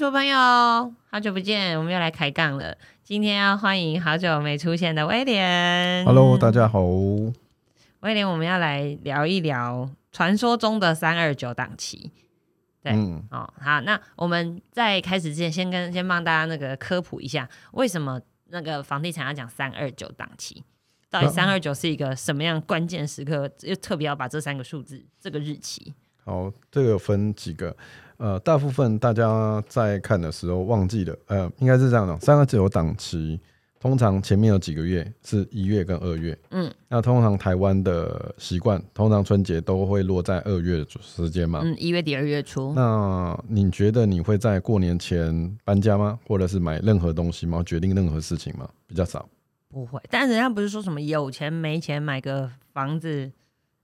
主朋友，好久不见，我们又来开杠了。今天要欢迎好久没出现的威廉。Hello，大家好。威廉，我们要来聊一聊传说中的三二九档期。对，嗯，哦，好，那我们在开始之前，先跟先帮大家那个科普一下，为什么那个房地产要讲三二九档期？到底三二九是一个什么样关键时刻？又特别要把这三个数字、这个日期，好，这个分几个，呃，大部分大家在看的时候忘记了，呃，应该是这样的，三个九档期，通常前面有几个月是一月跟二月，嗯那通常台湾的习惯，通常春节都会落在二月的时间嘛。嗯，一月底二月初，那你觉得你会在过年前搬家吗？或者是买任何东西吗？决定任何事情吗？比较少。不会，但人家不是说什么有钱没钱买个房子，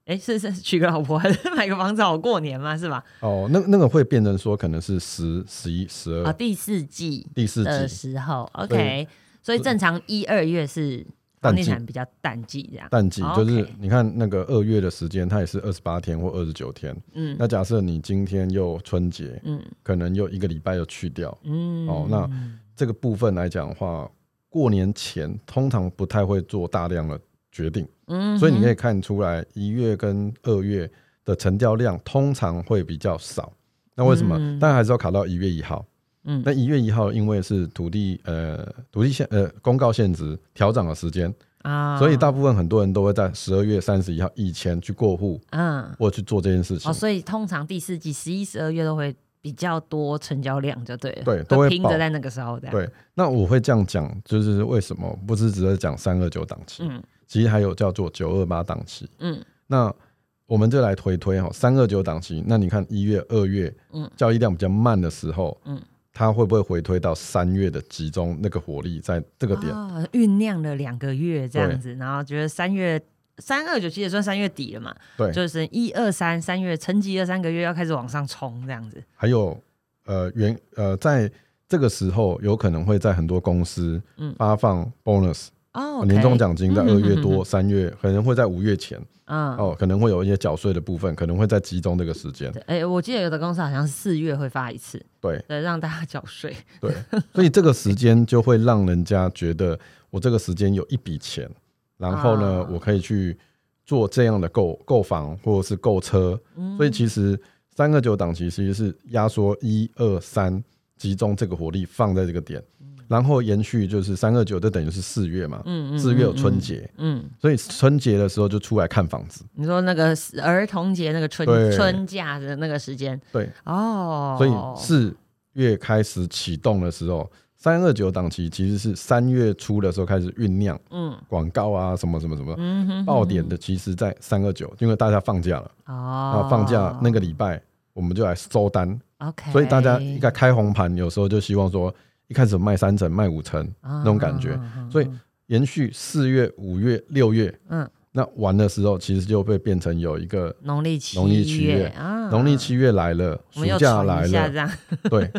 哎，是是娶个老婆还是买个房子好过年嘛，是吧？哦，那那个会变成说可能是十、十一、十二啊，二、第四季第四季的季时候，OK，所以正常一二月是房地产比较淡季这样，淡季，哦就是你看那个二月的时间，它也是二十八天或二十九天。嗯那假设你今天又春节，嗯可能又一个礼拜又去掉，嗯，哦那这个部分来讲的话，过年前通常不太会做大量的决定，嗯所以你可以以看出来一月跟二月的成交量通常会比较少。那为什么？嗯。当然还是要卡到一月一号。嗯。那一月一号因为是土地呃土地限呃公告限值调整的时间，啊。所以大部分很多人都会在十二月三十一号以前去过户嗯。或去做这件事情。哦，。所以通常第四季十一、十二月都会比较多成交量，就对了，对都拼着在那个时候的，对，那我会这样讲，就是为什么？不是只是讲三二九档期，嗯其实还有叫做九二八档期。嗯那我们就来推推哈，三二九档期，那你看一月、二月，嗯交易量比较慢的时候，嗯它会不会回推到三月的集中那个火力在这个点？啊酝酿了两个月这样子，然后觉得三月三二九其实也算三月底了嘛，对，就是一二三三月沉寂了三个月，要开始往上冲这样子。还有呃原呃在这个时候，有可能会在很多公司嗯发放 bonus、哦，年终，奖金，在嗯二月多、三月，可能会在五月前嗯，哦，可能会有一些缴税的部分，可能会在集中这个时间。对，哎、我记得有的公司好像是四月会发一次，对对，让大家缴税。对，所以这个时间就会让人家觉得我这个时间有一笔钱，然后呢，啊我可以去做这样的购购房或者是购车。嗯所以其实三个九档期其实是压缩一二三，集中这个火力放在这个点，然后延续就是三二九，这等于是四月嘛，嗯嗯四月有嗯春节，嗯，所以春节的时候就出来看房子。你说那个儿童节那个春春假的那个时间。对，哦，所以四月开始启动的时候，三二九档期其实是三月初的时候开始酝酿嗯。广告啊，什么什么什么。嗯哼。爆点的其实在三二九，因为大家放假了，哦。那，放假那个礼拜我们就来收单，OK，所以大家一个开红盘，有时候就希望说一开始卖三成、卖五成那那种感觉，所以延续四月、五月、六月，嗯，那完的时候其实就会变成有一个农历七农历七月啊，农历七月来了，暑假来了，样，对，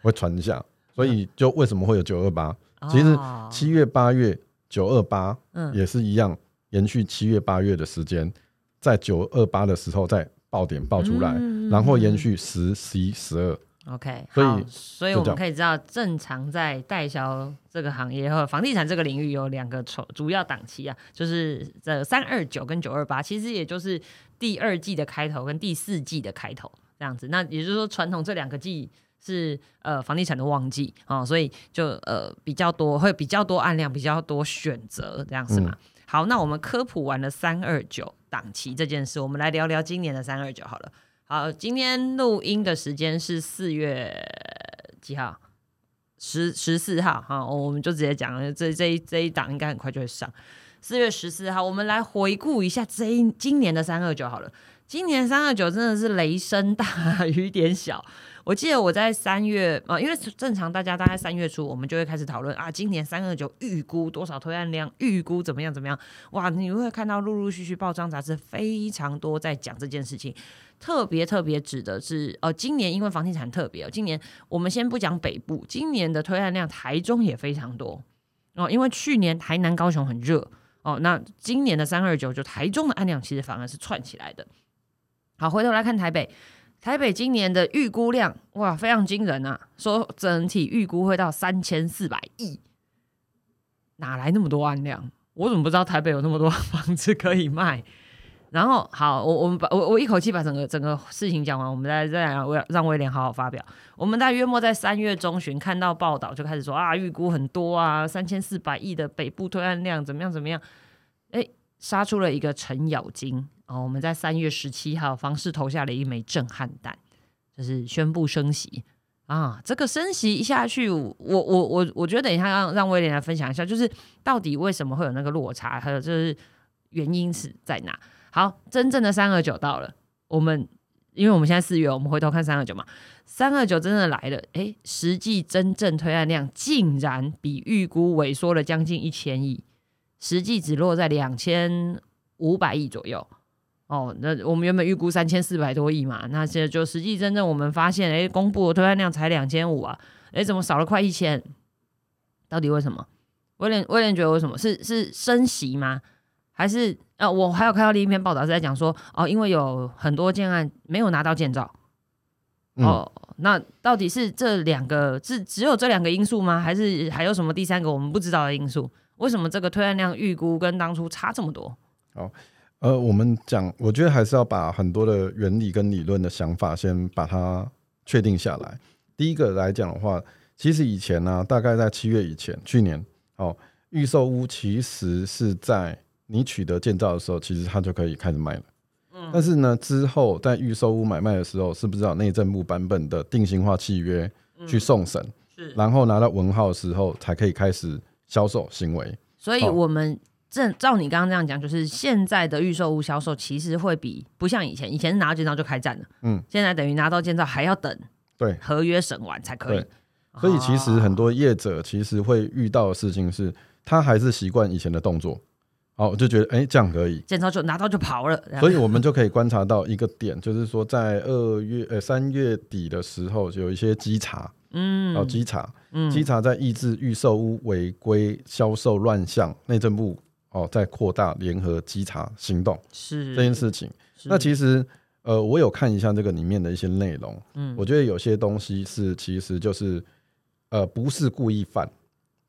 会传一下，所以就为什么会有九二八？其实哦七月、八月、九二八嗯也是一样，延续七月、八月的时间，在九二八的时候再爆点爆出来，嗯然后延续十、十一、十二，OK，所以好所以我们可以知道，正常在代销这个行业和房地产这个领域有两个主主要档期啊，就是这三二九跟九二八，其实也就是第二季的开头跟第四季的开头这样子。那也就是说，传统这两个季是呃房地产的旺季啊、哦，所以就呃比较多，会比较多案量，比较多选择这样子嘛？好，那我们科普完了三二九档期这件事，我们来聊聊今年的三二九好了。好，今天录音的时间是四月几号？十十四号哈，我们就直接讲，这这一这一档应该很快就会上。四月十四号，我们来回顾一下这一今年的三二九好了。今年三二九真的是雷声大雨点小。我记得我在三月啊、因为正常大家大概三月初，我们就会开始讨论啊，今年三二九预估多少推案量，预估怎么样怎么样。哇，你会看到陆陆续续报章杂志非常多在讲这件事情。特别特别指的是，呃，今年因为房地产特别，今年我们先不讲北部，今年的推案量台中也非常多哦，因为去年台南、高雄很热哦，那今年的三二九就台中的案量其实反而是串起来的。好，回头来看台北，台北今年的预估量哇，非常惊人啊！说整体预估会到三千四百亿，哪来那么多案量？我怎么不知道台北有那么多房子可以卖？然后好，我我们把我我一口气把整个整个事情讲完，我们再再让威让威廉好好发表。我们在约末在三月中旬看到报道，就开始说啊，预估很多啊，三千四百亿的北部推案量怎么样怎么样？哎，杀出了一个程咬金哦。我们在三月十七号，房市投下了一枚震撼弹，就是宣布升息啊。这个升息一下去，我我我我觉得等一下让让威廉来分享一下，就是到底为什么会有那个落差，还有就是原因是在哪？好，真正的三二九到了，我们因为我们现在四月，我们回头看三二九嘛，三二九真的来了，诶，实际真正推案量竟然比预估萎缩了将近一千亿，实际只落在两千五百亿左右。哦，那我们原本预估三千四百多亿嘛，那现在就实际真正我们发现，哎，公布的推案量才两千五啊，哎，怎么少了快一千？到底为什么？威廉威廉觉得为什么？是是升息吗？还是呃，我还有看到另一篇报道是在讲说，哦，因为有很多建案没有拿到建造，哦，那到底是这两个是只有这两个因素吗？还是还有什么第三个我们不知道的因素？为什么这个推案量预估跟当初差这么多？好，呃，我们讲，我觉得还是要把很多的原理跟理论的想法先把它确定下来。第一个来讲的话，其实以前呢，大概在七月以前，去年哦，预售屋其实是在。你取得建造的时候，其实它就可以开始卖了。嗯，但是呢，之后在预售屋买卖的时候，是不是要内政部版本的定型化契约去送审？是，然后拿到文号的时候，才可以开始销售行为。所以，我们正照你刚刚这样讲，就是现在的预售屋销售其实会比不像以前，以前是拿到建造就开战了。嗯，现在等于拿到建造还要等对合约审完才可以。所以，其实很多业者其实会遇到的事情是，他还是习惯以前的动作。哦，我就觉得哎，这样可以，建造就拿到就跑了，所以我们就可以观察到一个点，就是说在二月呃三月底的时候，有一些稽查，嗯，哦稽查，嗯，稽查在抑制预售屋违规销售乱象，内政部哦在扩大联合稽查行动，是这件事情。那其实呃，我有看一下这个里面的一些内容，嗯，我觉得有些东西是其实就是呃不是故意犯。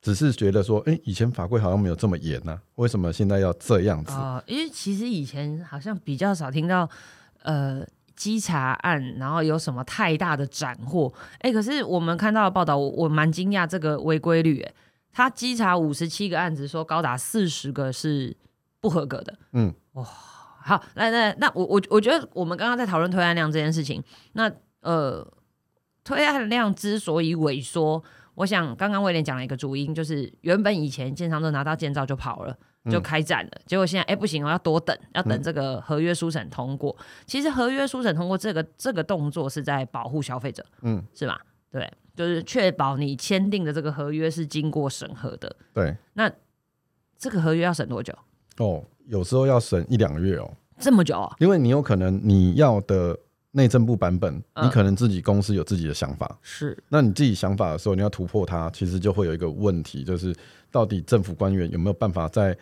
只是觉得说，哎，以前法规好像没有这么严呢，为什么现在要这样子？啊，因为其实以前好像比较少听到，呃，稽查案，然后有什么太大的斩获。哎，可是我们看到的报道，我我蛮惊讶这个违规率，哎，他稽查五十七个案子，说高达四十个是不合格的。嗯，哇，好，那那那我我我觉得我们刚刚在讨论推案量这件事情，那呃，推案量之所以萎缩。我想刚刚威廉讲了一个主因，就是原本以前建商都拿到建造就跑了，就开战了。结果现在哎不行，我要多等，要等这个合约书审通过。其实合约书审通过这个这个动作是在保护消费者，嗯，是吧？对，就是确保你签订的这个合约是经过审核的。对，那这个合约要审多久？哦，有时候要审一两个月哦，这么久啊？因为你有可能你要的。内政部版本，你可能自己公司有自己的想法，是。那你自己想法的时候，你要突破它，其实就会有一个问题，就是到底政府官员有没有办法在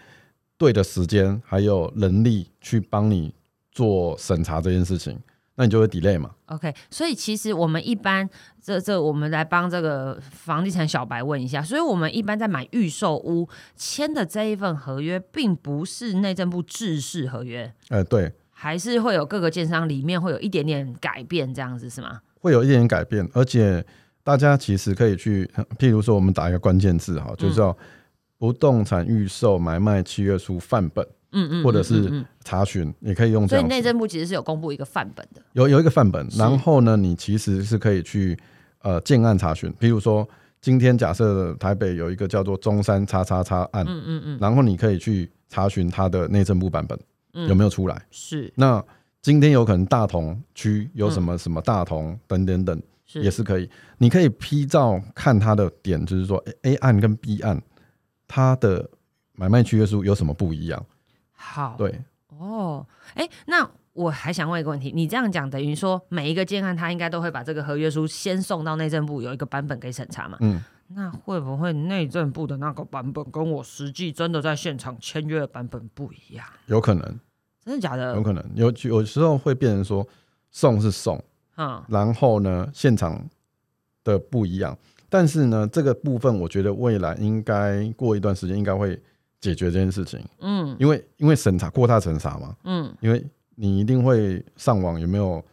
对的时间还有能力去帮你做审查这件事情，那你就会 delay 嘛。OK，所以其实我们一般这这，我们来帮这个房地产小白问一下，所以我们一般在买预售屋签的这一份合约，并不是内政部制式合约。呃，对。还是会有各个建商里面会有一点点改变，这样子是吗？会有一点点改变，而且大家其实可以去，譬如说我们打一个关键字哈，就叫不动产预售买卖契约书范本，嗯嗯，或者是查询，也可以用。所以内政部其实是有公布一个范本的，有有一个范本，然后呢，你其实是可以去呃建案查询，譬如说今天假设台北有一个叫做中山叉叉叉案，嗯嗯嗯，然后你可以去查询它的内政部版本。有没有出来？是那今天有可能大同区有什么什么大同等等等，也是可以。你可以批照看它的点，就是说 A 案跟 B 案它的买卖契约书有什么不一样？好，对哦，哎，那我还想问一个问题，你这样讲等于说每一个建案他应该都会把这个合约书先送到内政部有一个版本给审查嘛？嗯，那会不会内政部的那个版本跟我实际真的在现场签约的版本不一样？有可能。真的假的？有可能有有时候会变成说送是送，嗯然后呢，现场的不一样。但是呢，这个部分我觉得未来应该过一段时间应该会解决这件事情，嗯。因为因为审查扩大审查嘛，嗯。因为你一定会上网有没有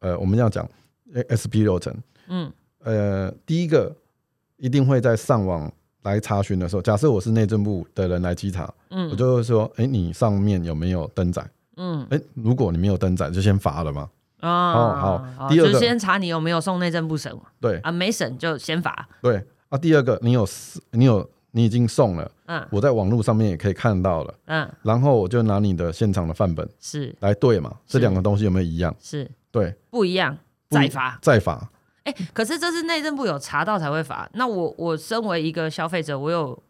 呃，我们要讲呃 SP 流程，嗯。呃，第一个一定会在上网来查询的时候，假设我是内政部的人来稽查，嗯。我嗯就会说，哎、你上面有没有登载？嗯。哎、如果你没有登载，就先罚了嘛。哦好。好第二个就先查你有没有送内政部审对。啊，没审就先罚。对。啊，第二个，你有你有你已经送了，嗯我在网络上面也可以看到了，嗯，然后我就拿你的现场的范本是来对嘛，这是两个东西有没有一样？是对，不一样，不再罚。再罚。哎、可是这是内政部有查到才会罚。那我我身为一个消费者，我有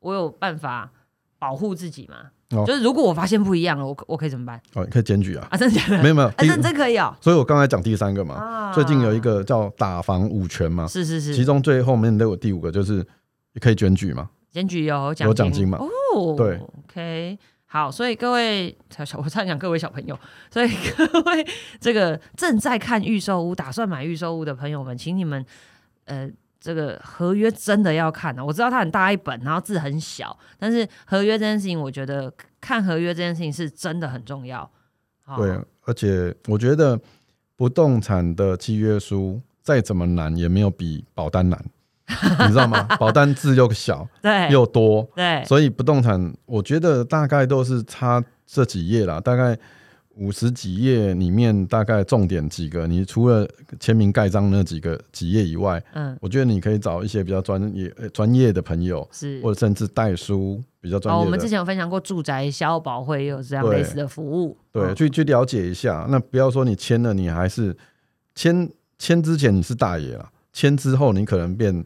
我有办法保护自己吗？哦就是如果我发现不一样了，我我可以怎么办哦，你可以检举啊，啊？真的假的？没有没有，啊，真可以哦、所以我刚才讲第三个嘛，啊最近有一个叫打防五权嘛，是是是，其中最后面都有第五个就是可以检举吗，检举有奖有奖金吗？哦，对，OK，好，所以各位小我差点讲各位小朋友，所以各位这个正在看预售屋、打算买预售屋的朋友们，请你们呃。这个合约真的要看的、我知道它很大一本，然后字很小，但是合约这件事情，我觉得看合约这件事情是真的很重要。哦对，而且我觉得不动产的契约书再怎么难，也没有比保单难，你知道吗？保单字又小 对。又多，对，所以不动产我觉得大概都是差这几页啦，大概五十几页里面大概重点几个，你除了签名盖章那几个几页以外，嗯，我觉得你可以找一些比较专业呃专业的朋友，是。或者甚至代书比较专哦，业的，我们之前有分享过住宅消保会也有这样对类似的服务，对，嗯。去去了解一下。那不要说你签了，你还是签签之前你是大爷了，签之后你可能变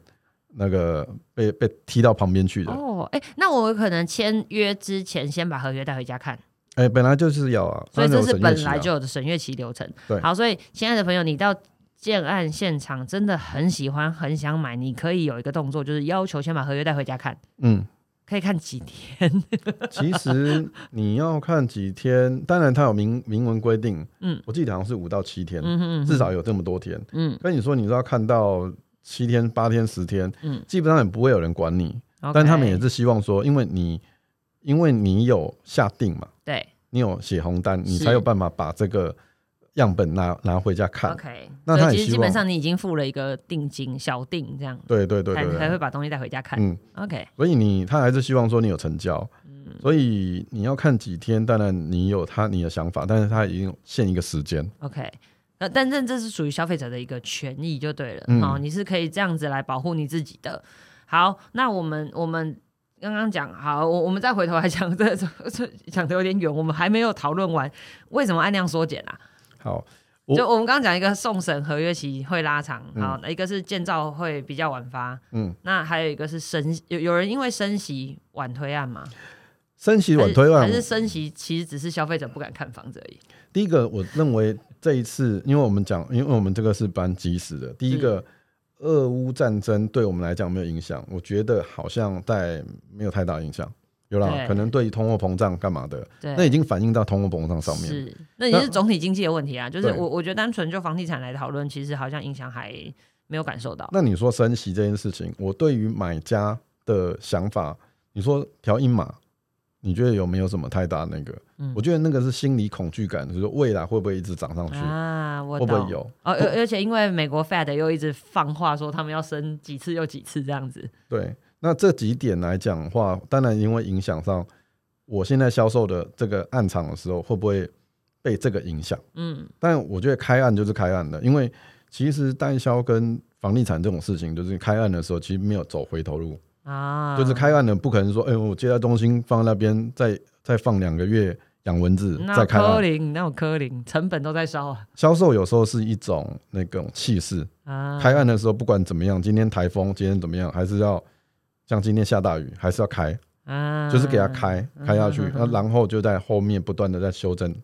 那个被被踢到旁边去的。哦，哎、那我有可能签约之前先把合约带回家看，哎、本来就是要啊，所以这是本来就有的审阅期流程。对。好，所以亲爱的朋友，你到建案现场真的很喜欢、很想买，你可以有一个动作，就是要求先把合约带回家看，嗯，可以看几天。其实你要看几天，当然它有明明文规定，嗯。我记得好像是五到七天，嗯哼至少有这么多天。嗯。跟你说，你说要看到七天、八天、十天，嗯。基本上也不会有人管你。但他们也是希望说，因为你因为你有下定嘛，对。你有写红单，你才有办法把这个样本拿拿回家看。OK。那他其实基本上你已经付了一个定金，小定这样，对对对才对对，才会把东西带回家看。嗯，OK，所以你他还是希望说你有成交，嗯。所以你要看几天，当然你有他你的想法，但是他已经限一个时间。OK，呃，但这这是属于消费者的一个权益就对了，嗯哦，你是可以这样子来保护你自己的。好，那我们我们刚刚讲好，我我们再回头来讲，这这这讲的有点远，我们还没有讨论完为什么按量缩减啊？好，我就我们刚刚讲一个送审合约期会拉长，嗯好，一个是建造会比较晚发，嗯，那还有一个是升有有人因为升息晚推案吗？升息晚推案还，是升息其实只是消费者不敢看房子而已。第一个我认为这一次，因为我们讲，因为我们这个是搬即时的，第一个。俄乌战争对我们来讲没有影响，我觉得好像在没有太大影响，有啦，可能对于通货膨胀干嘛的，那已经反映到通货膨胀上面。是，那也是总体经济的问题啊。就是我我觉得单纯就房地产来讨论，其实好像影响还没有感受到。那你说升息这件事情，我对于买家的想法，你说调一码，你觉得有没有什么太大那个？嗯我觉得那个是心理恐惧感，就是说未来会不会一直涨上去，啊，我会不会有？哦，而而且因为美国 Fed 又一直放话说他们要升几次又几次这样子。对，那这几点来讲的话，当然因为影响上，我现在销售的这个暗场的时候，会不会被这个影响？嗯，但我觉得开案就是开案的，因为其实代销跟房地产这种事情，就是开案的时候其实没有走回头路，啊，就是开案的不可能说，哎、我接到中心放在那边，再再放两个月养蚊子再开案。科林，那有科林，成本都在烧啊。销售有时候是一种那种气势，啊。开案的时候不管怎么样，今天台风，今天怎么样，还是要像今天下大雨，还是要开，啊，就是给它开开下去，嗯那然后就在后面不断的在修正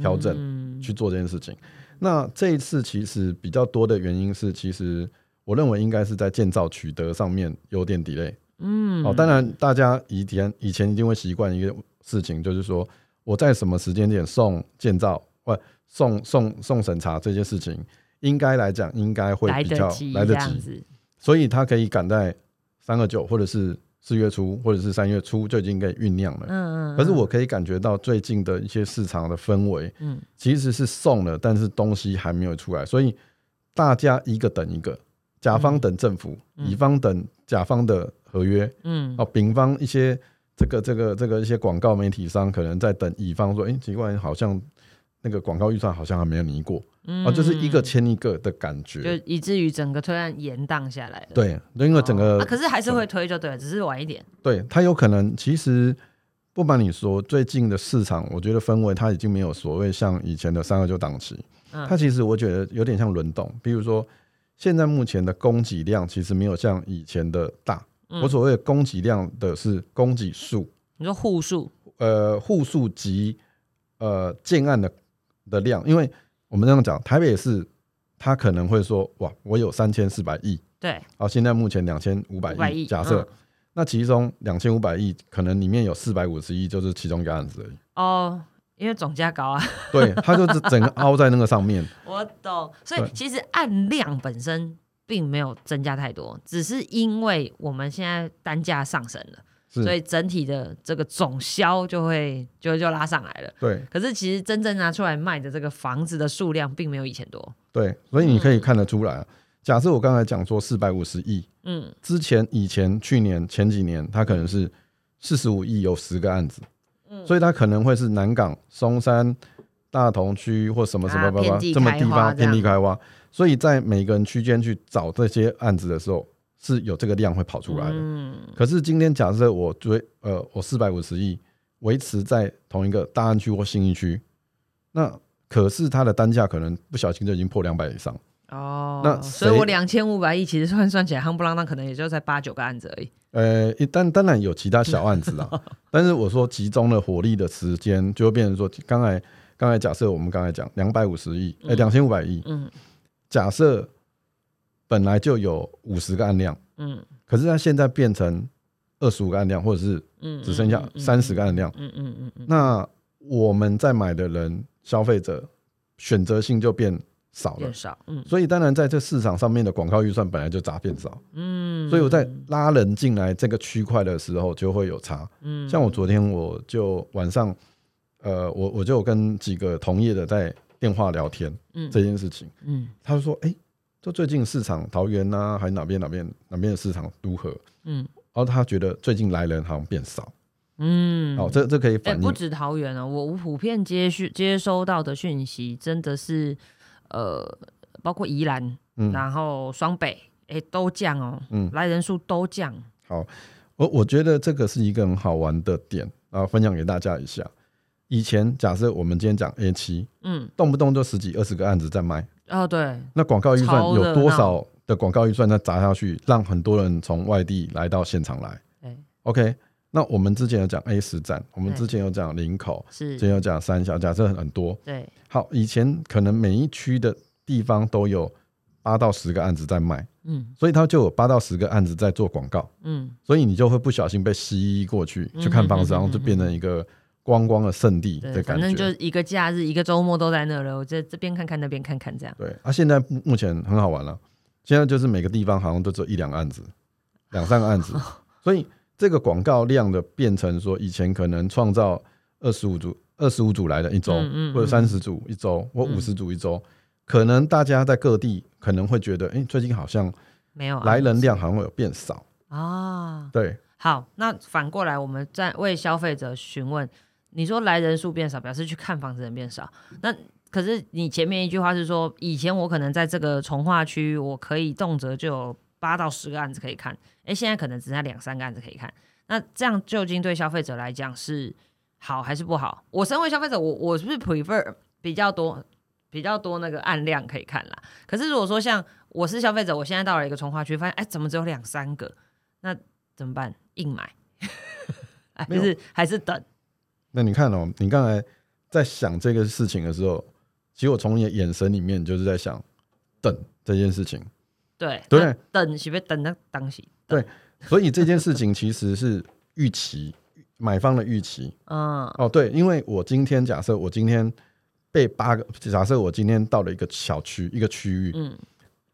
调整嗯。去做这件事情。那这一次其实比较多的原因是，其实我认为应该是在建造取得上面有点 delay。嗯，哦，当然大家以前以前一定会习惯一个事情，就是说我在什么时间点送建造，或送送送审查这些事情，应该来讲应该会比较来得及。所以他可以赶在三二九或者是四月初或者是三月初就已经可以酝酿了。嗯嗯。可是我可以感觉到最近的一些市场的氛围，嗯其实是送了，但是东西还没有出来，所以大家一个等一个，甲方等政府，嗯乙方等甲方的合约，嗯哦，丙方一些这个这个这个一些广告媒体商可能在等乙方说，哎、奇怪，好像那个广告预算好像还没有拟过，嗯哦，就是一个签一个的感觉就。以至于整个推案延宕下来了。对，因为整个、哦啊可是还是会推就对了，只是晚一点。对他有可能，其实不瞒你说，最近的市场，我觉得氛围它已经没有所谓像以前的三二九档期，嗯它其实我觉得有点像轮动。比如说，现在目前的供给量其实没有像以前的大。嗯。我所谓的供给量的是供给数，你说户数，呃，户数及呃建案的的量，因为我们这样讲，台北市它可能会说，哇，我有三千四百亿，对，啊，现在目前两千五百500亿，亿假设。嗯。那其中两千五百亿，可能里面有四百五十亿就是其中一个案子而已。哦，因为总价高啊，对，它就是整个凹在那个上面。我懂。所以其实按量本身并没有增加太多，只是因为我们现在单价上升了，所以整体的这个总销就会就就拉上来了。对可是其实真正拿出来卖的这个房子的数量并没有以前多。对，所以你可以看得出来啊。假设我刚才讲说四百五十亿，嗯之前以前去年前几年，它可能是四十五亿有十个案子，嗯所以它可能会是南港、松山、大同区或什么什么啊吧吧遍地这么地方遍地开花，所以在每个人区间去找这些案子的时候，是有这个量会跑出来的。嗯可是今天假设我追呃我四百五十亿维持在同一个大安区或新义区，那可是它的单价可能不小心就已经破两百以上。哦，那所以我两千五百亿其实算算起来，夯不啷当可能也就在八九个案子而已。呃，一当当然有其他小案子啦，但是我说集中了火力的时间，就会变成说，刚才刚才假设我们刚才讲两百五十亿，呃，两千五百亿，嗯。假设本来就有五十个案量，嗯。可是它现在变成二十五个案量，或者是嗯，只剩下三十个案量，嗯嗯嗯嗯，那我们在买的人消费者选择性就变少了，少，嗯。所以当然在这市场上面的广告预算本来就杂变少，嗯，所以我在拉人进来这个区块的时候就会有差。嗯。像我昨天我就晚上，呃，我我就跟几个同业的在电话聊天嗯。这件事情，嗯。他就说，哎、就最近市场桃园啊、还是哪边哪边哪边的市场如何？嗯。然后他觉得最近来人好像变少，嗯，哦，这这可以哎、反映。不止桃园哦，我普遍接讯接收到的讯息真的是，呃，包括宜兰，嗯。然后双北，哎、都降哦，嗯。来人数都降，好，我我觉得这个是一个很好玩的点啊，分享给大家一下。以前假设我们今天讲 A 七，嗯，动不动就十几二十个案子在卖，哦对，那广告预算有多少的广告预算再砸下去，让很多人从外地来到现场来。哎？OK，那我们之前有讲 A 十站，我们之前有讲林口，是。之，前有讲三峡，假设很多。对，好，以前可能每一区的地方都有八到十个案子在卖，嗯所以它就有八到十个案子在做广告。嗯所以你就会不小心被吸过去去看房子，嗯然后就变成一个观光的圣地，的感觉反正就觉。一个假日，一个周末都在那了，我这这边看看，那边看看，这样，对啊，现在目目前很好玩了，现在就是每个地方好像都只有一两个案子，两三个案子，所以这个广告量的变成说，以前可能创造二十五组、二十五组来的一周，嗯嗯或者嗯三十组一周，或嗯五十组一周，可能大家在各地可能会觉得，哎、最近好像没有来人量好像有变少，啊。对，好，那反过来，我们在为消费者询问，你说来人数变少，表示去看房子的人变少。那可是你前面一句话是说，以前我可能在这个从化区，我可以动辄就有八到十个案子可以看，诶，现在可能只剩下两三个案子可以看。那这样究竟对消费者来讲是好还是不好？我身为消费者，我我是不是 prefer 比较多比较多那个按量可以看啦？可是如果说像我是消费者，我现在到了一个从化区，发现哎怎么只有两三个？那怎么办？硬买，哎，就是还是等。那你看哦，你刚才在想这个事情的时候，其实我从你的眼神里面就是在想等这件事情，对对等是不是等那当时？对所以这件事情其实是预期买方的预期嗯哦。对，因为我今天假设我今天被八个，假设我今天到了一个小区一个区域，嗯，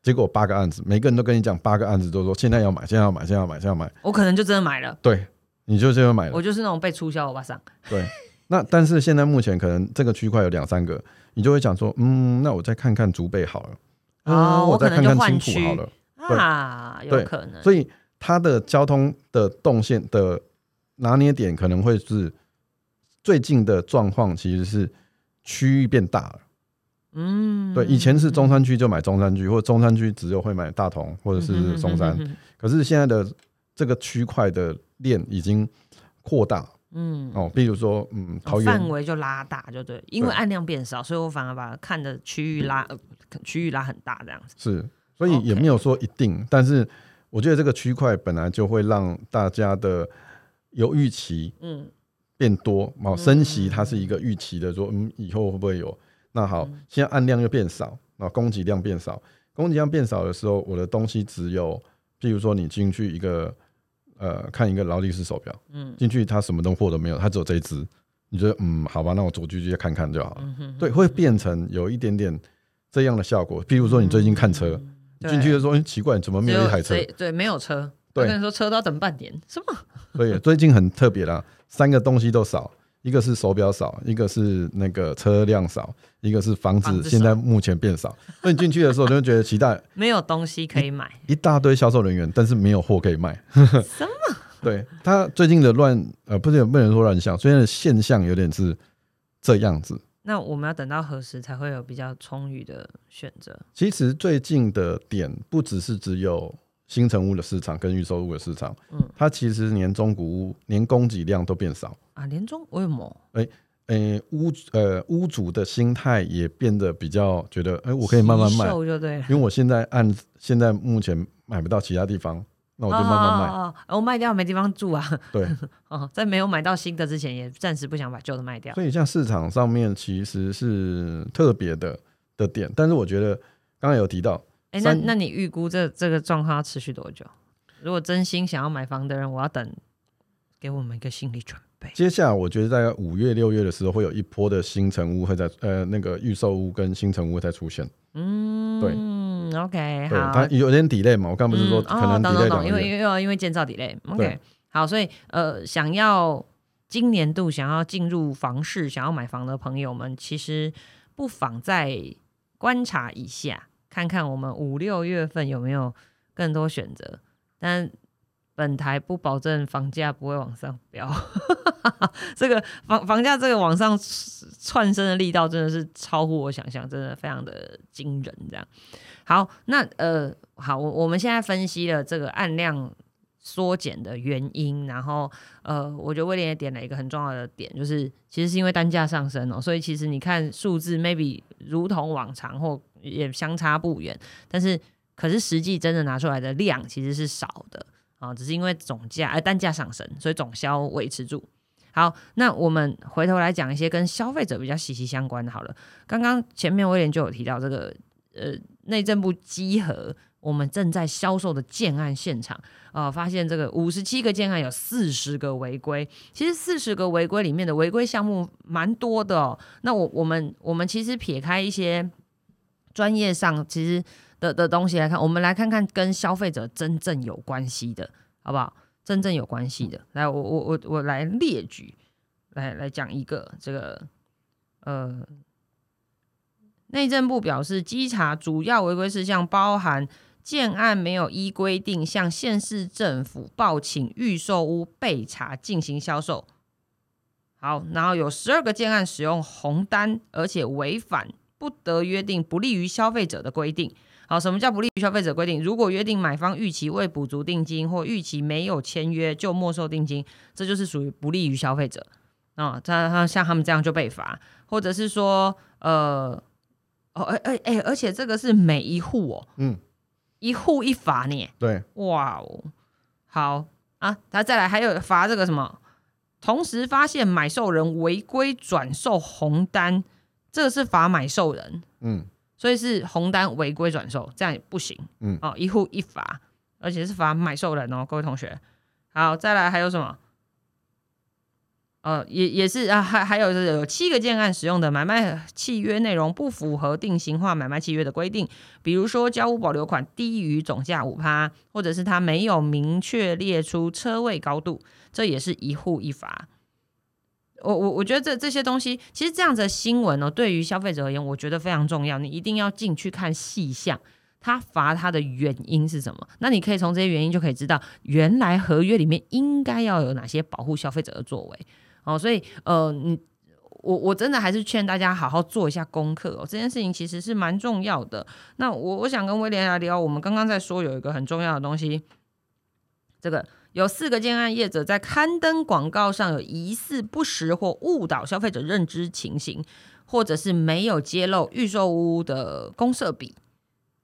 结果八个案子，每个人都跟你讲八个案子，都说现在要买，现在要买，现在要买，现在要买，我可能就真的买了，对，你就真的买了我，就是那种被促销欧巴桑。对。那但是现在目前可能这个区块有两三个，你就会想说，嗯，那我再看看竹北好了，啊，哦我再看看青浦好了。啊，有可能。所以它的交通的动线的拿捏点可能会是最近的状况，其实是区域变大了。嗯，对，以前是中山区就买中山区，或者中山区只有会买大同或者是松山，嗯可是现在的这个区块的链已经扩大嗯，哦，比如说嗯，桃哦园。范围就拉大，就对，因为对案量变少，所以我反而把看的区域拉呃区域拉很大这样子。是，所以也没有说一定，但是我觉得这个区块本来就会让大家的有预期，嗯，变多，哦，升息它是一个预期的，说嗯，以后会不会有？那好，嗯现在按量又变少，那供给量变少，供给量变少的时候，我的东西只有，譬如说你进去一个呃看一个劳力士手表，嗯进去它什么东货都没有，它只有这一只，你觉得嗯好吧，那我走进去看看就好了。嗯哼对，会变成有一点点这样的效果。譬如说你最近看车，你进去的时候，哎、奇怪，怎么没有一台车只？对，没有车。对我跟你说，车都要等半年，什么？对，最近很特别啦，三个东西都少，一个是手表少，一个是那个车辆少，一个是房子现在目前变少。所以你进去的时候就会觉得期待 没有东西可以买，一大堆销售人员，但是没有货可以卖。什么？对他最近的乱呃，不是不能说乱象，虽然的现象有点是这样子。那我们要等到何时才会有比较充裕的选择？其实最近的点不只是只有新成屋的市场跟预售屋的市场，嗯它其实年中古屋连供给量都变少。啊，年终为什么？诶、屋呃屋主的心态也变得比较觉得，诶、我可以慢慢卖，就对。因为我现在按现在目前买不到其他地方，那我就慢慢卖。哦哦哦哦我卖掉没地方住啊。对，哦，在没有买到新的之前，也暂时不想把旧的卖掉。所以像市场上面其实是特别的的点，但是我觉得刚刚有提到，哎、那那你预估这这个状况要持续多久？如果真心想要买房的人，我要等，给我们一个心理准备。接下来我觉得在五月六月的时候会有一波的新城屋会在呃那个预售屋跟新城屋会再出现，嗯，对嗯，OK，对，好，它有点 delay 嘛，我刚不是说嗯可能哦、懂 delay 懂懂，因为因为因为建造 delay，OK，、对好，所以呃，想要今年度想要进入房市、想要买房的朋友们，其实不妨再观察一下，看看我们五六月份有没有更多选择。但本台不保证房价不会往上飙，这个房房价这个往上窜升的力道真的是超乎我想象，真的非常的惊人。这样，好，那呃，好，我我们现在分析了这个按量缩减的原因，然后呃，我觉得威廉也点了一个很重要的点，就是其实是因为单价上升哦，所以其实你看数字 maybe 如同往常或也相差不远，但是可是实际真的拿出来的量其实是少的啊、只是因为总价呃单价上升，所以总销维持住。好，那我们回头来讲一些跟消费者比较息息相关的。好了，刚刚前面威廉就有提到这个呃内政部稽核我们正在销售的建案现场，呃，发现这个五十七个建案有四十个违规，其实四十个违规里面的违规项目蛮多的哦。那我我们我们其实撇开一些专业上其实的的东西来看，我们来看看跟消费者真正有关系的，好不好？真正有关系的，来，我我我我来列举，来来讲一个这个呃。内政部表示，稽查主要违规事项包含建案没有依规定向县市政府报请预售屋备查进行销售。好，然后有十二个建案使用红单，而且违反不得约定不利于消费者的规定。好，什么叫不利于消费者规定？如果约定买方逾期未补足定金，或逾期没有签约就没收定金，这就是属于不利于消费者。啊、他他像他们这样就被罚，或者是说，呃，哦，哎哎哎，而且这个是每一户哦，嗯，一户一罚呢，对，哇哦，好啊，他再来还有罚这个什么，同时发现买受人违规转售红单，这个是罚买受人，嗯。所以是红单违规转售，这样也不行，嗯。哦，一户一罚，而且是罚买受人哦，各位同学，好，再来还有什么？呃，也也是啊，还还有是有七个建案使用的买卖契约内容不符合定型化买卖契约的规定，比如说交屋保留款低于总价五趴，或者是他没有明确列出车位高度，这也是一户一罚。我我我觉得这这些东西，其实这样子的新闻呢，对于消费者而言，我觉得非常重要，你一定要进去看细项。他罚他的原因是什么？那你可以从这些原因就可以知道，原来合约里面应该要有哪些保护消费者的作为。哦，所以呃，你我我真的还是劝大家好好做一下功课哦，这件事情其实是蛮重要的。那我我想跟威廉来聊，我们刚刚在说有一个很重要的东西，这个有四个建案业者在刊登广告上有疑似不实或误导消费者认知情形，或者是没有揭露预售屋的公设比。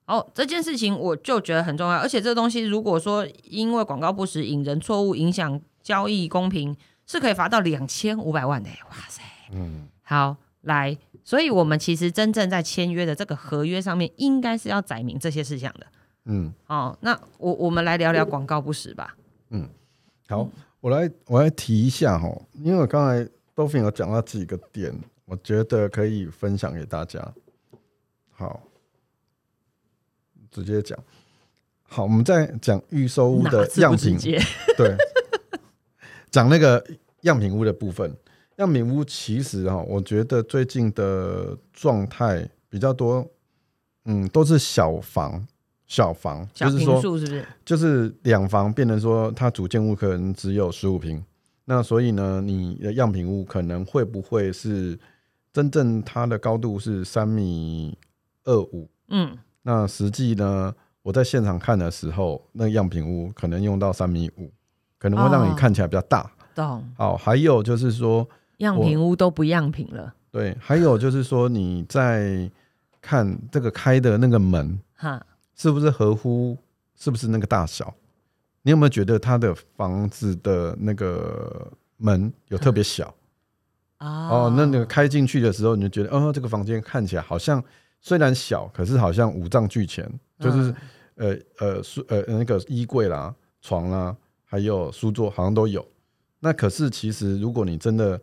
哦，这件事情我就觉得很重要，而且这东西如果说因为广告不实引人错误，影响交易公平。是可以罚到两千五百万的，哇塞！嗯，好，来，所以我们其实真正在签约的这个合约上面，应该是要载明这些事项的。嗯，哦，那我我们来聊聊广告不实吧。嗯，好，我来我来提一下哈，因为我刚才 Dolphin 有讲到几个点，我觉得可以分享给大家。好，直接讲。好，我们在讲预售屋的样品，对。讲那个样品屋的部分，样品屋其实哈，我觉得最近的状态比较多，嗯，都是小房，小房，就是说，是不是？就是两房变成说，它主建物可能只有十五平，那所以呢，你的样品屋可能会不会是真正它的高度是三米二五？嗯，那实际呢，我在现场看的时候，那样品屋可能用到三米五。可能会让你看起来比较大，懂？好，还有就是说，样品屋都不样品了。对，还有就是说，你在看这个开的那个门，哈，是不是合乎？是不是那个大小？你有没有觉得他的房子的那个门有特别小？哦，那那个开进去的时候，你就觉得，哦，这个房间看起来好像虽然小，可是好像五脏俱全，就是呃呃书呃那个衣柜啦、床啦。还有书桌好像都有，那可是其实如果你真的，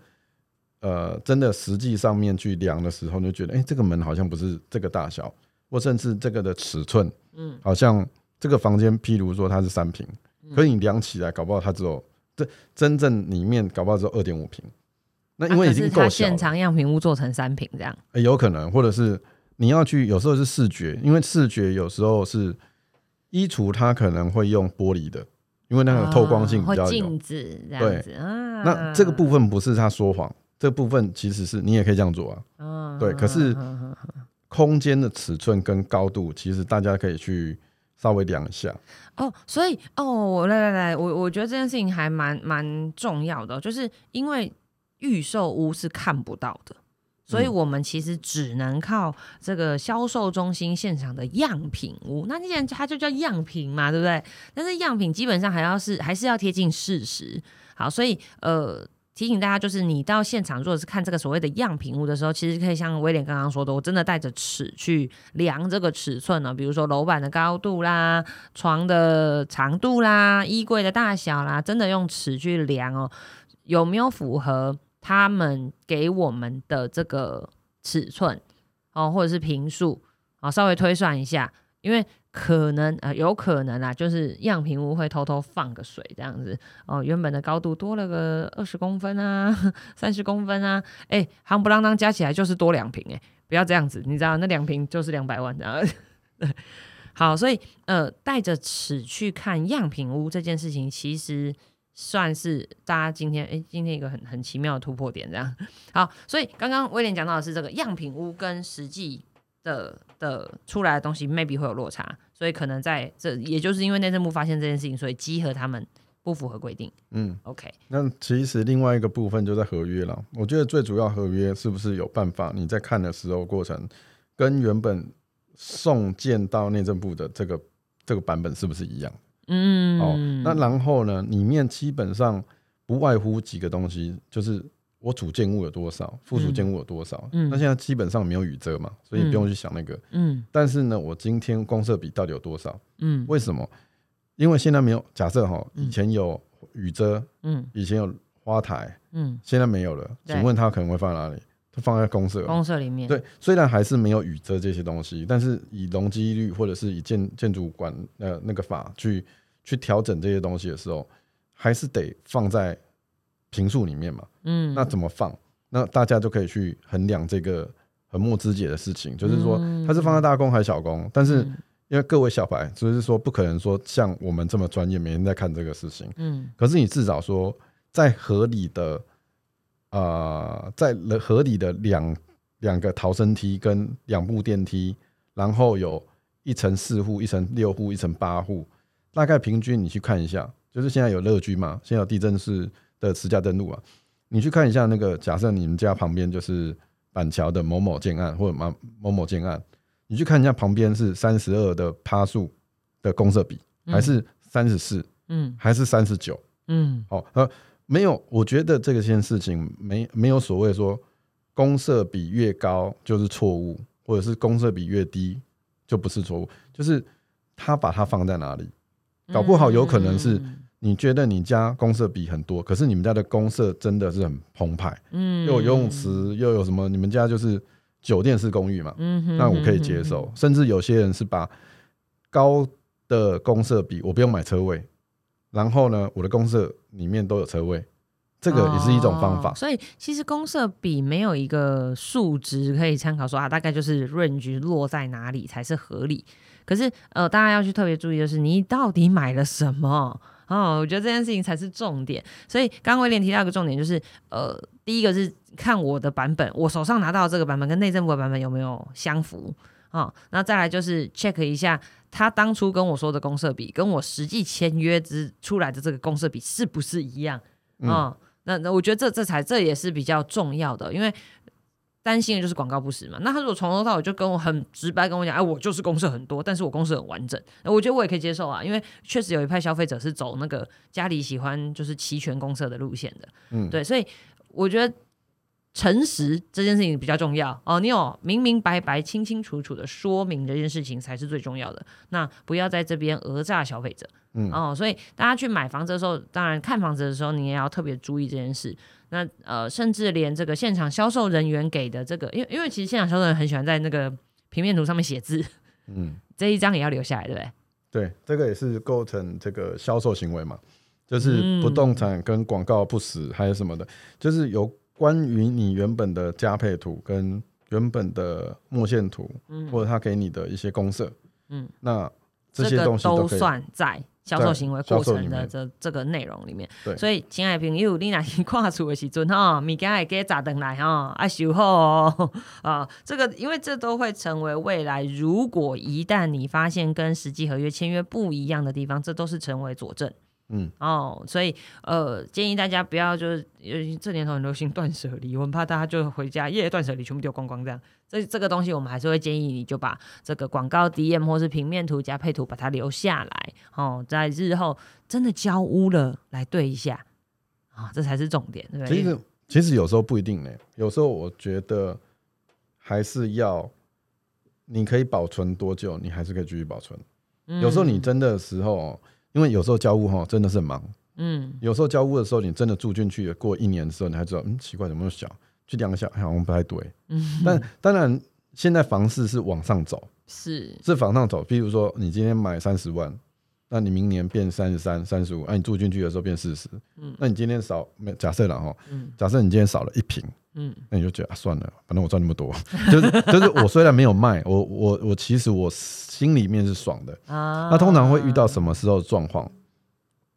呃，真的实际上面去量的时候，你就觉得，哎，这个门好像不是这个大小，或甚至这个的尺寸，嗯，好像这个房间，譬如说它是三平，可你量起来，搞不好它只有这真正里面搞不好只有二点五平，那因为已经够小，现场样品屋做成三平这样，有可能，或者是你要去，有时候是视觉，因为视觉有时候是衣橱，它可能会用玻璃的。因为那个透光性比较有，镜子这样子啊。那这个部分不是他说谎，这部分其实是你也可以这样做啊。对，可是空间的尺寸跟高度，其实大家可以去稍微量一下。哦，所以哦，我来来来，我我觉得这件事情还蛮蛮重要的，就是因为预售屋是看不到的。所以我们其实只能靠这个销售中心现场的样品屋，那既然它就叫样品嘛，对不对？但是样品基本上还要是还是要贴近事实。好，所以呃提醒大家，就是你到现场如果是看这个所谓的样品屋的时候，其实可以像威廉刚刚说的，我真的带着尺去量这个尺寸呢，比如说楼板的高度啦、床的长度啦、衣柜的大小啦，真的用尺去量哦，有没有符合？他们给我们的这个尺寸哦，或者是平数啊，稍微推算一下，因为可能呃有可能啊，就是样品屋会偷偷放个水这样子哦，原本的高度多了个二十公分啊，三十公分啊，哎，夯不啷当加起来就是多两瓶哎，不要这样子，你知道那两瓶就是两百万这样，好，所以呃带着尺去看样品屋这件事情，其实。算是大家今天哎，今天一个很很奇妙的突破点，这样好。所以刚刚威廉讲到的是这个样品屋跟实际的的出来的东西 maybe 会有落差，所以可能在这也就是因为内政部发现这件事情，所以稽核他们不符合规定。嗯，OK。那其实另外一个部分就在合约了。我觉得最主要合约是不是有办法你在看的时候过程跟原本送件到内政部的这个这个版本是不是一样？嗯，哦，那然后呢？里面基本上不外乎几个东西，就是我主建物有多少，附属建物有多少。嗯，那现在基本上没有雨遮嘛，所以不用去想那个。嗯，但是呢，我今天公设比到底有多少？嗯，为什么？因为现在没有假设哈，以前有雨遮，嗯，以前有花台，嗯，现在没有了，请问它可能会放在哪里？它放在公社。公社里面，对，虽然还是没有雨遮这些东西，但是以容积率或者是以建建筑管呃那个法去去调整这些东西的时候，还是得放在平数里面嘛。嗯，那怎么放？那大家就可以去衡量这个横木肢解的事情，就是说它是放在大功还是小功。但是嗯因为各位小白，就是说不可能说像我们这么专业，每天在看这个事情。嗯可是你至少说在合理的呃，在合理的两两个逃生梯跟两部电梯，然后有一层四户、一层六户、一层八户，大概平均你去看一下，就是现在有乐居嘛，现在有地震式的实价登录啊，你去看一下那个，假设你们家旁边就是板桥的某某建案或者某某某建案，你去看一下旁边是三十二的趴数的公设比，还是三十四，嗯。还是三十九？嗯。好，呃，没有，我觉得这个件事情没没有所谓说公社比越高就是错误，或者是公社比越低就不是错误，就是他把它放在哪里，搞不好有可能是嗯你觉得你家公社比很多，可是你们家的公社真的是很澎湃，嗯又有游泳池，又有什么，你们家就是酒店式公寓嘛，嗯哼那我可以接受，甚至有些人是把高的公社比我不用买车位，然后呢，我的公社里面都有车位，这个也是一种方法哦。所以其实公社比没有一个数值可以参考说啊，大概就是 range 落在哪里才是合理。可是呃，大家要去特别注意的是，你到底买了什么？哦，我觉得这件事情才是重点。所以刚刚威廉提到一个重点，就是呃，第一个是看我的版本，我手上拿到的这个版本跟内政部的版本有没有相符啊？那、再来就是 check 一下他当初跟我说的公社比，跟我实际签约之出来的这个公社比是不是一样？啊哦，那那我觉得这这才这也是比较重要的，因为担心的就是广告不实嘛。那他如果从头到尾就跟我很直白跟我讲，哎，我就是公社很多，但是我公社很完整，那我觉得我也可以接受啊，因为确实有一派消费者是走那个家里喜欢就是齐全公社的路线的，嗯，对，所以我觉得。诚实这件事情比较重要哦，你有明明白白、清清楚楚的说明这件事情才是最重要的。那不要在这边讹诈消费者。嗯哦，所以大家去买房子的时候，当然看房子的时候，你也要特别注意这件事。那呃，甚至连这个现场销售人员给的这个，因为因为其实现场销售人很喜欢在那个平面图上面写字，嗯，这一张也要留下来，对不对？对，这个也是构成这个销售行为嘛，就是不动产跟广告不实还有什么的，就是有关于你原本的加配图跟原本的墨线图，嗯或者他给你的一些公社，嗯，那这些东西都。算在销售行为过程的这这个内容里面。对所以亲爱的朋友，你若是跨出的时阵哈，物件会给砸等来哈，啊修好哦啊，这个因为这都会成为未来，如果一旦你发现跟实际合约签约不一样的地方，这都是成为佐证。嗯，哦，所以呃，建议大家不要就是，这年头很流行断舍离，我很怕大家就回家夜断舍离，全部丢光光这样。这这个东西我们还是会建议你就把这个广告 DM 或是平面图加配图把它留下来，哦，在日后真的交屋了来对一下，啊、这才是重点，对不对？其实其实有时候不一定呢，有时候我觉得还是要，你可以保存多久，你还是可以继续保存。嗯有时候你真的时候哦，因为有时候交屋哈真的是很忙，嗯有时候交屋的时候，你真的住进去了，过一年的时候，你还知道，嗯，奇怪，怎么那么小？去量一下，好像不太对。嗯，但当然，现在房市是往上走，是是往上走。比如说，你今天买三十万，那你明年变三十三、三十五，那你住进去的时候变四十，嗯那你今天少，假设了哈，嗯假设你今天少了一平，嗯那你就觉得、啊、算了，反正我赚那么多，就是就是我虽然没有卖，我我我其实我心里面是爽的。啊，那通常会遇到什么时候的状况？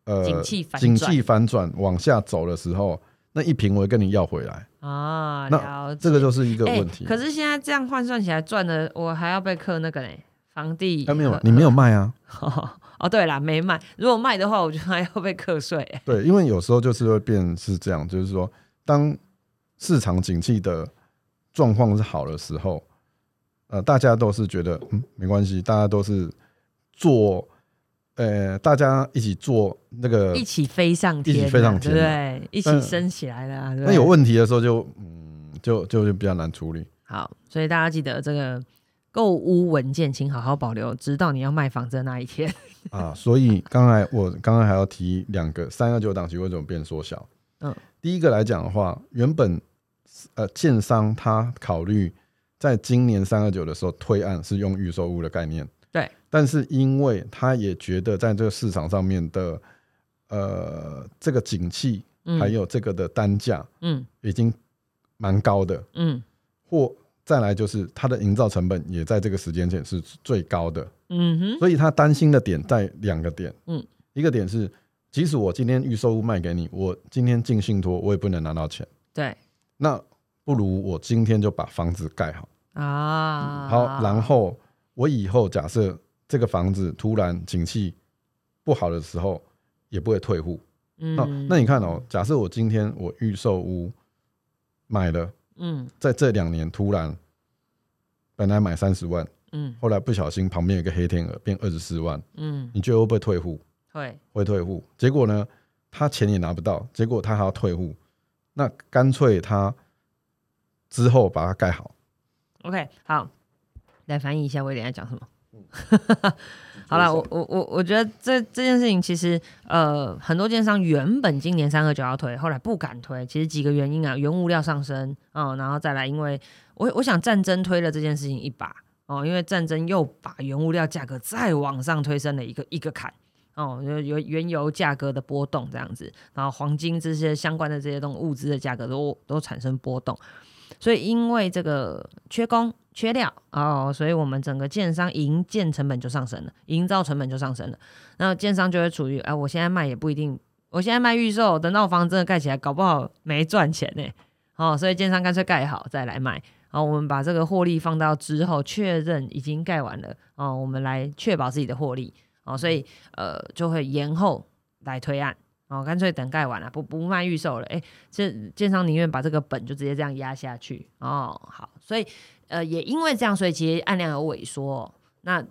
呃，景气反景气反转往下走的时候，那一瓶我会跟你要回来，啊？那这个就是一个哎问题。可是现在这样换算起来赚的，我还要被克那个嘞，房地他没有，你没有卖啊？哦，对啦，没卖。如果卖的话，我觉得还要被课税。哎对，因为有时候就是会变是这样，就是说，当市场景气的状况是好的时候，呃，大家都是觉得嗯没关系，大家都是做，呃，大家一起做那个一起飞上天啊，一起飞上天对？一起升起来了那有问题的时候就嗯就就就比较难处理。好，所以大家记得这个购屋文件，请好好保留，直到你要卖房子的那一天。啊，所以刚才我刚刚还要提两个三二九档期为什么变缩小？嗯，第一个来讲的话，原本呃建商他考虑在今年三二九的时候推案是用预售屋的概念，对，但是因为他也觉得在这个市场上面的呃这个景气嗯。还有这个的单价嗯。已经蛮高的，嗯。或再来就是它的营造成本也在这个时间点是最高的，嗯哼，所以他担心的点在两个点，嗯，一个点是，即使我今天预售屋卖给你，我今天进信托，我也不能拿到钱，对。那不如我今天就把房子盖好，啊，好，然后我以后假设这个房子突然景气不好的时候，也不会退户。那嗯那你看哦，假设我今天我预售屋买了，嗯在这两年突然本来买三十万，嗯后来不小心旁边有个黑天鹅变二十四万，嗯你觉得会不会退户？会会退户。结果呢，他钱也拿不到，结果他还要退户，那干脆他之后把它盖好。OK 好，来翻译一下威廉在讲什么。好了，我我我我觉得这这件事情其实呃，很多电商原本今年三二九要推，后来不敢推，其实几个原因啊，原物料上升啊、嗯然后再来，因为我我想战争推了这件事情一把哦，因为战争又把原物料价格再往上推升了一个一个坎。哦，有有原油价格的波动这样子，然后黄金这些相关的这些东物资的价格都都产生波动，所以因为这个缺工缺料哦，所以我们整个建商营建成本就上升了，营造成本就上升了。那建商就会处于哎、我现在卖也不一定，我现在卖预售，等到房子真的盖起来，搞不好没赚钱呢。哦，所以建商干脆盖好再来卖。好，我们把这个获利放到之后，确认已经盖完了哦，我们来确保自己的获利哦，所以呃就会延后来推案哦，干脆等盖完了，不不卖预售了。哎，这建商宁愿把这个本就直接这样压下去哦。好，所以呃也因为这样，所以其实案量有萎缩。那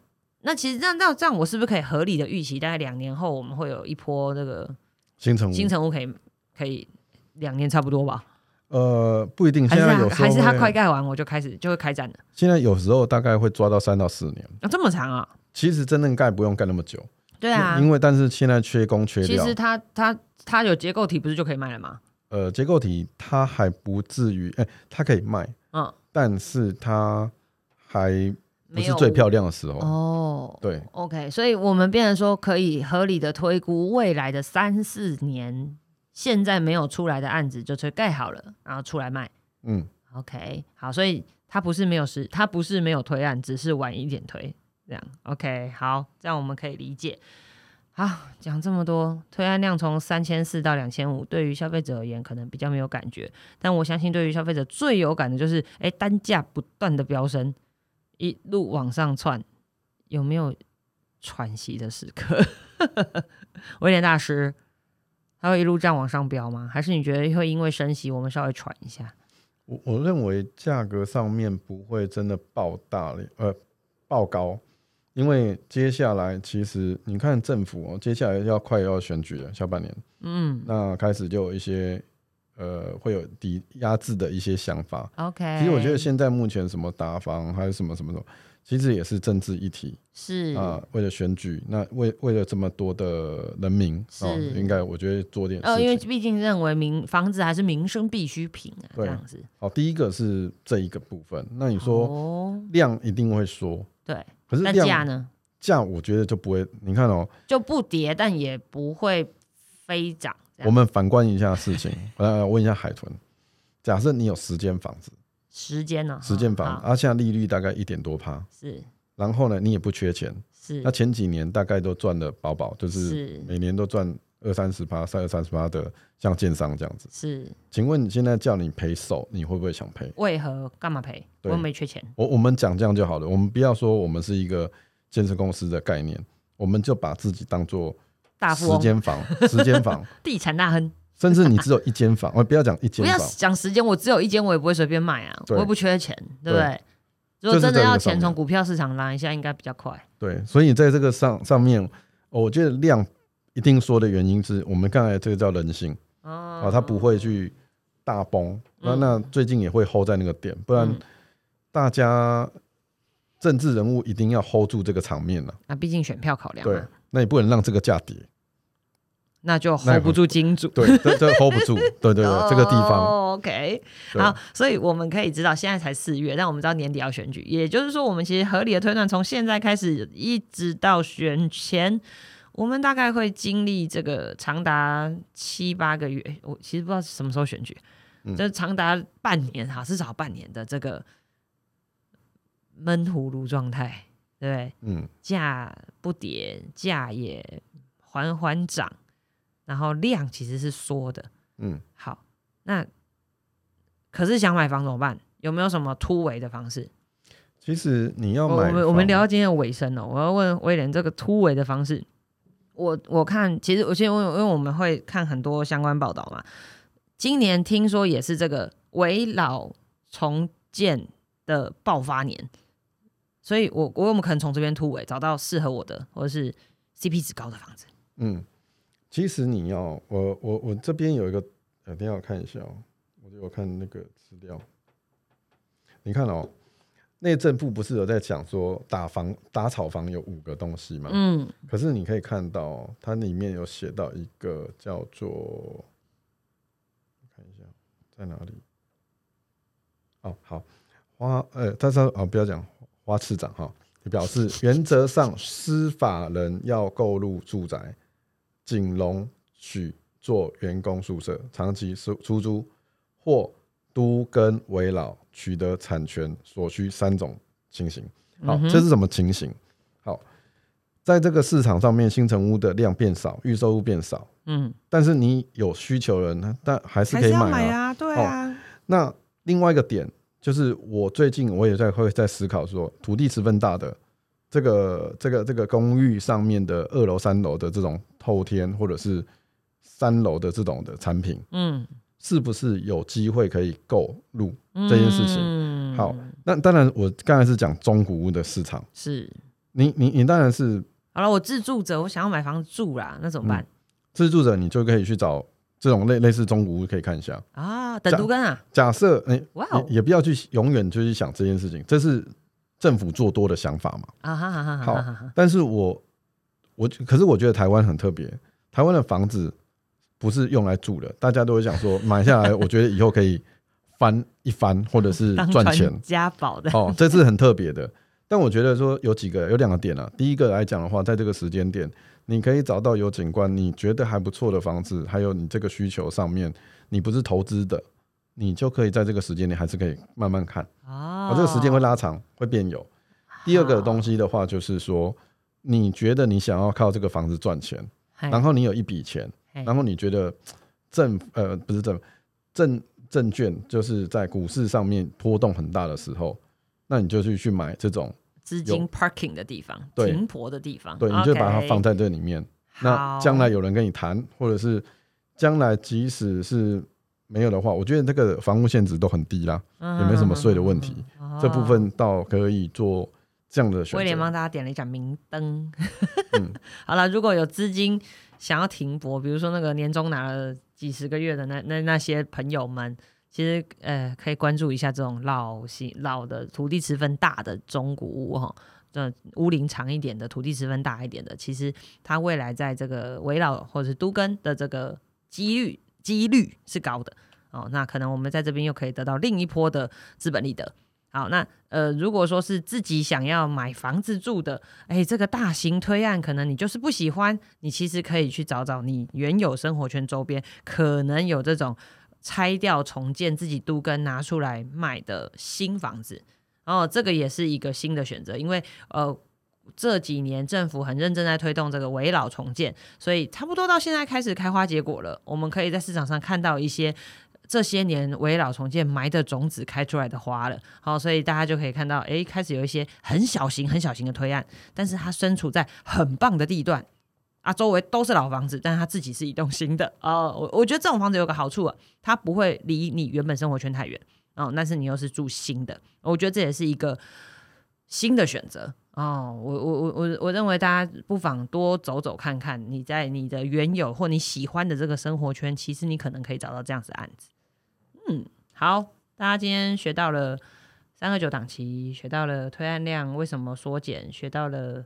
那其实这样那这样，我是不是可以合理的预期，大概两年后我们会有一波这个新城屋新城屋可以可以两年差不多吧？呃不一定，现在有时候还是它快盖完我就开始就会开展了？现在有时候大概会抓到三到四年。啊，这么长啊？其实真正盖不用盖那么久，对啊，因为但是现在缺工缺料其实，它它它有结构体，不是就可以卖了吗？呃，结构体它还不至于，哎、它可以卖，嗯，但是它还不是最漂亮的时候。哦。对，OK，所以我们变成说可以合理的推估未来的三四年，现在没有出来的案子就去盖好了，然后出来卖。嗯，OK，好，所以它不是没有时，它不是没有推案，只是晚一点推，这样 OK，好，这样我们可以理解。啊，讲这么多，推案量从三千四到两千五，对于消费者而言可能比较没有感觉，但我相信对于消费者最有感的就是，哎，单价不断的飙升，一路往上窜，有没有喘息的时刻？威廉大师，他会一路这样往上飙吗？还是你觉得会因为升息，我们稍微喘一下？我我认为价格上面不会真的爆大了，呃，爆高，因为接下来其实你看政府哦，接下来要快要选举了，下半年，嗯。那开始就有一些呃会有抵压制的一些想法。，OK。其实我觉得现在目前什么打房还有什么什么什么，其实也是政治议题。是。啊、为了选举，那为为了这么多的人民哦，是应该我觉得做点事呃，因为。毕竟认为民房子还是民生必需品啊，这对样子。好，第一个是这一个部分，那你说哦，量一定会缩，对，那可是量价呢价我觉得就不会。你看哦，就不跌，但也不会飞涨。我们反观一下事情，来，问一下海豚，假设你有十间房子，十间呢？十间房，好啊，现在利率大概一点多趴，是然后呢，你也不缺钱，是那前几年大概都赚的饱饱，就是是每年都赚二三十趴、三二三十趴的，像建商这样子。是，请问你现在叫你赔手，你会不会想赔？为何干嘛赔？我又没缺钱。我我们讲这样就好了，我们不要说我们是一个建设公司的概念，我们就把自己当做大富翁，间房、十间房，地产大亨，甚至你只有一间房，我不要讲一间不要房，讲时间，我只有一间，我也不会随便卖啊，我对又不缺钱，对不对对？如果真的要钱这个上面从股票市场拉一下，应该比较快。对，所以在这个上上面，哦我觉得量一定说的原因是我们刚才这个叫人性哦。啊，它不会去大崩，那嗯。那最近也会 hold 在那个点，不然嗯。大家政治人物一定要 hold 住这个场面了，那毕竟选票考量对。，那你不能让这个价跌，那就 hold 不住金主。对，这这 hold 不住，对对对，这个地方。哦 OK，好，所以我们可以知道，现在才四月，但我们知道年底要选举，也就是说，我们其实合理的推断，从现在开始一直到选前，我们大概会经历这个长达七八个月，我其实不知道什么时候选举，嗯这长达半年哈，至少半年的这个闷葫芦状态，对不对？嗯，价不跌，价也缓缓涨，然后量其实是缩的。嗯，好，那可是想买房怎么办？有没有什么突围的方式？其实你要我买房，我们我们聊到今天的尾声了，我要问威廉这个突围的方式。我我看，其实我现在因为因为我们会看很多相关报道嘛，今年听说也是这个围老重建的爆发年，所以我我有没有可能从这边突围找到适合我的或者是 CP 值高的房子？嗯，其实你要我我我这边有一个，呃，等一下我看一下哦，我有看那个资料，你看哦，内政部不是有在讲说打房打炒房有五个东西吗？嗯，可是你可以看到，它里面有写到一个叫做，看一下在哪里。哦，好，花呃，但是哦，不要讲花市长哈，你表示 原则上司法人要购入住宅，仅容许做员工宿舍、长期出出租或都跟围老取得产权所需三种情形。好，这是什么情形？好，在这个市场上面，新城屋的量变少，预售屋变少，嗯，但是你有需求人，但还是可以买啊。买啊，对啊，那另外一个点就是，我最近我也在会在思考说，土地十分大的这个这个这个公寓上面的二楼、三楼的这种透天，或者是三楼的这种的产品，嗯，是不是有机会可以购入？这件事情嗯好，那当然，我刚才是讲中古屋的市场，是你你你当然是好了，我自住者，我想要买房子住啦，那怎么办、自住者，你就可以去找这种类类似中古屋可以看一下。啊？等独根啊，假设哎、哇哦也也不要去永远就去想这件事情，这是政府做多的想法嘛。啊哈哈哈哈好哈哈，但是我我可是我觉得台湾很特别，台湾的房子不是用来住的，大家都会想说 买下来，我觉得以后可以翻一翻，或者是赚钱。家宝的，哦，这是很特别的。但我觉得说有几个有两个点啊，第一个来讲的话，在这个时间点，你可以找到有景观，你觉得还不错的房子，还有你这个需求上面，你不是投资的，你就可以在这个时间点还是可以慢慢看。哦哦，这个时间会拉长，会变有。第二个东西的话，就是说，你觉得你想要靠这个房子赚钱，然后你有一笔钱，嘿然后你觉得政呃不是政证证券就是在股市上面波动很大的时候，那你就去去买这种，资金 parking 的地方，对停泊的地方，对，你就把它放在这里面。那好将来有人跟你谈，或者是将来即使是没有的话，我觉得这个房屋限值都很低啦，也没什么税的问题。嗯这部分倒可以做这样的选威廉帮。大家点了一盏明灯。嗯 好了，如果有资金想要停泊，比如说那个年终拿了几十个月的那那那些朋友们，其实呃可以关注一下这种老型老的土地十分大的中古屋哈。这屋龄长一点的，土地十分大一点的，其实它未来在这个围绕或者是都根的这个几率几率是高的哦。那可能我们在这边又可以得到另一波的资本利得。好，那呃，如果说是自己想要买房子住的，哎，这个大型推案可能你就是不喜欢，你其实可以去找找你原有生活圈周边可能有这种拆掉重建自己都跟拿出来卖的新房子，然后这个也是一个新的选择，因为呃。这几年政府很认真在推动这个围老重建，所以差不多到现在开始开花结果了。我们可以在市场上看到一些这些年围老重建埋的种子开出来的花了。好，所以大家就可以看到，诶，开始有一些很小型、很小型的推案，但是它身处在很棒的地段啊，周围都是老房子，但是它自己是一栋新的哦。我我觉得这种房子有个好处啊，它不会离你原本生活圈太远哦，但是你又是住新的，我觉得这也是一个新的选择哦。我我我我我认为大家不妨多走走看看，你在你的原有或你喜欢的这个生活圈，其实你可能可以找到这样子的案子。好，大家今天学到了三个九档期，学到了推案量为什么缩减，学到了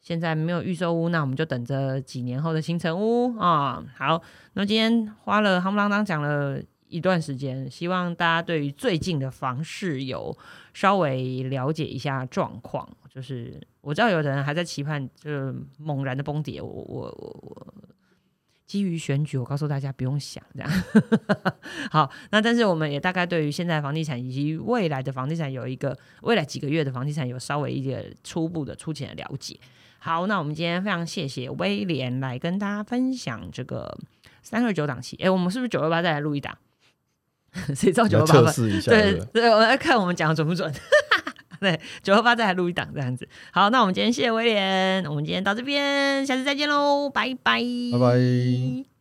现在没有预售屋，那我们就等着几年后的新城屋啊。好，那今天花了夯不啷当讲了一段时间，希望大家对于最近的房市有稍微了解一下状况。就是我知道有的人还在期盼，就是猛然的崩跌。我我我我。基于选举，我告诉大家不用想这样。好，那但是我们也大概对于现在房地产以及未来的房地产有一个未来几个月的房地产有稍微一点初步的、粗浅的了解。好，那我们今天非常谢谢威廉来跟大家分享这个三二九档期。哎，我们是不是九二八再来录一档？谁知道九二八？测试一下。对对，我们来看我们讲的准不准。对，九二八再来录一档这样子。好，那我们今天谢谢威廉，我们今天到这边，下次再见喽，拜拜，拜拜。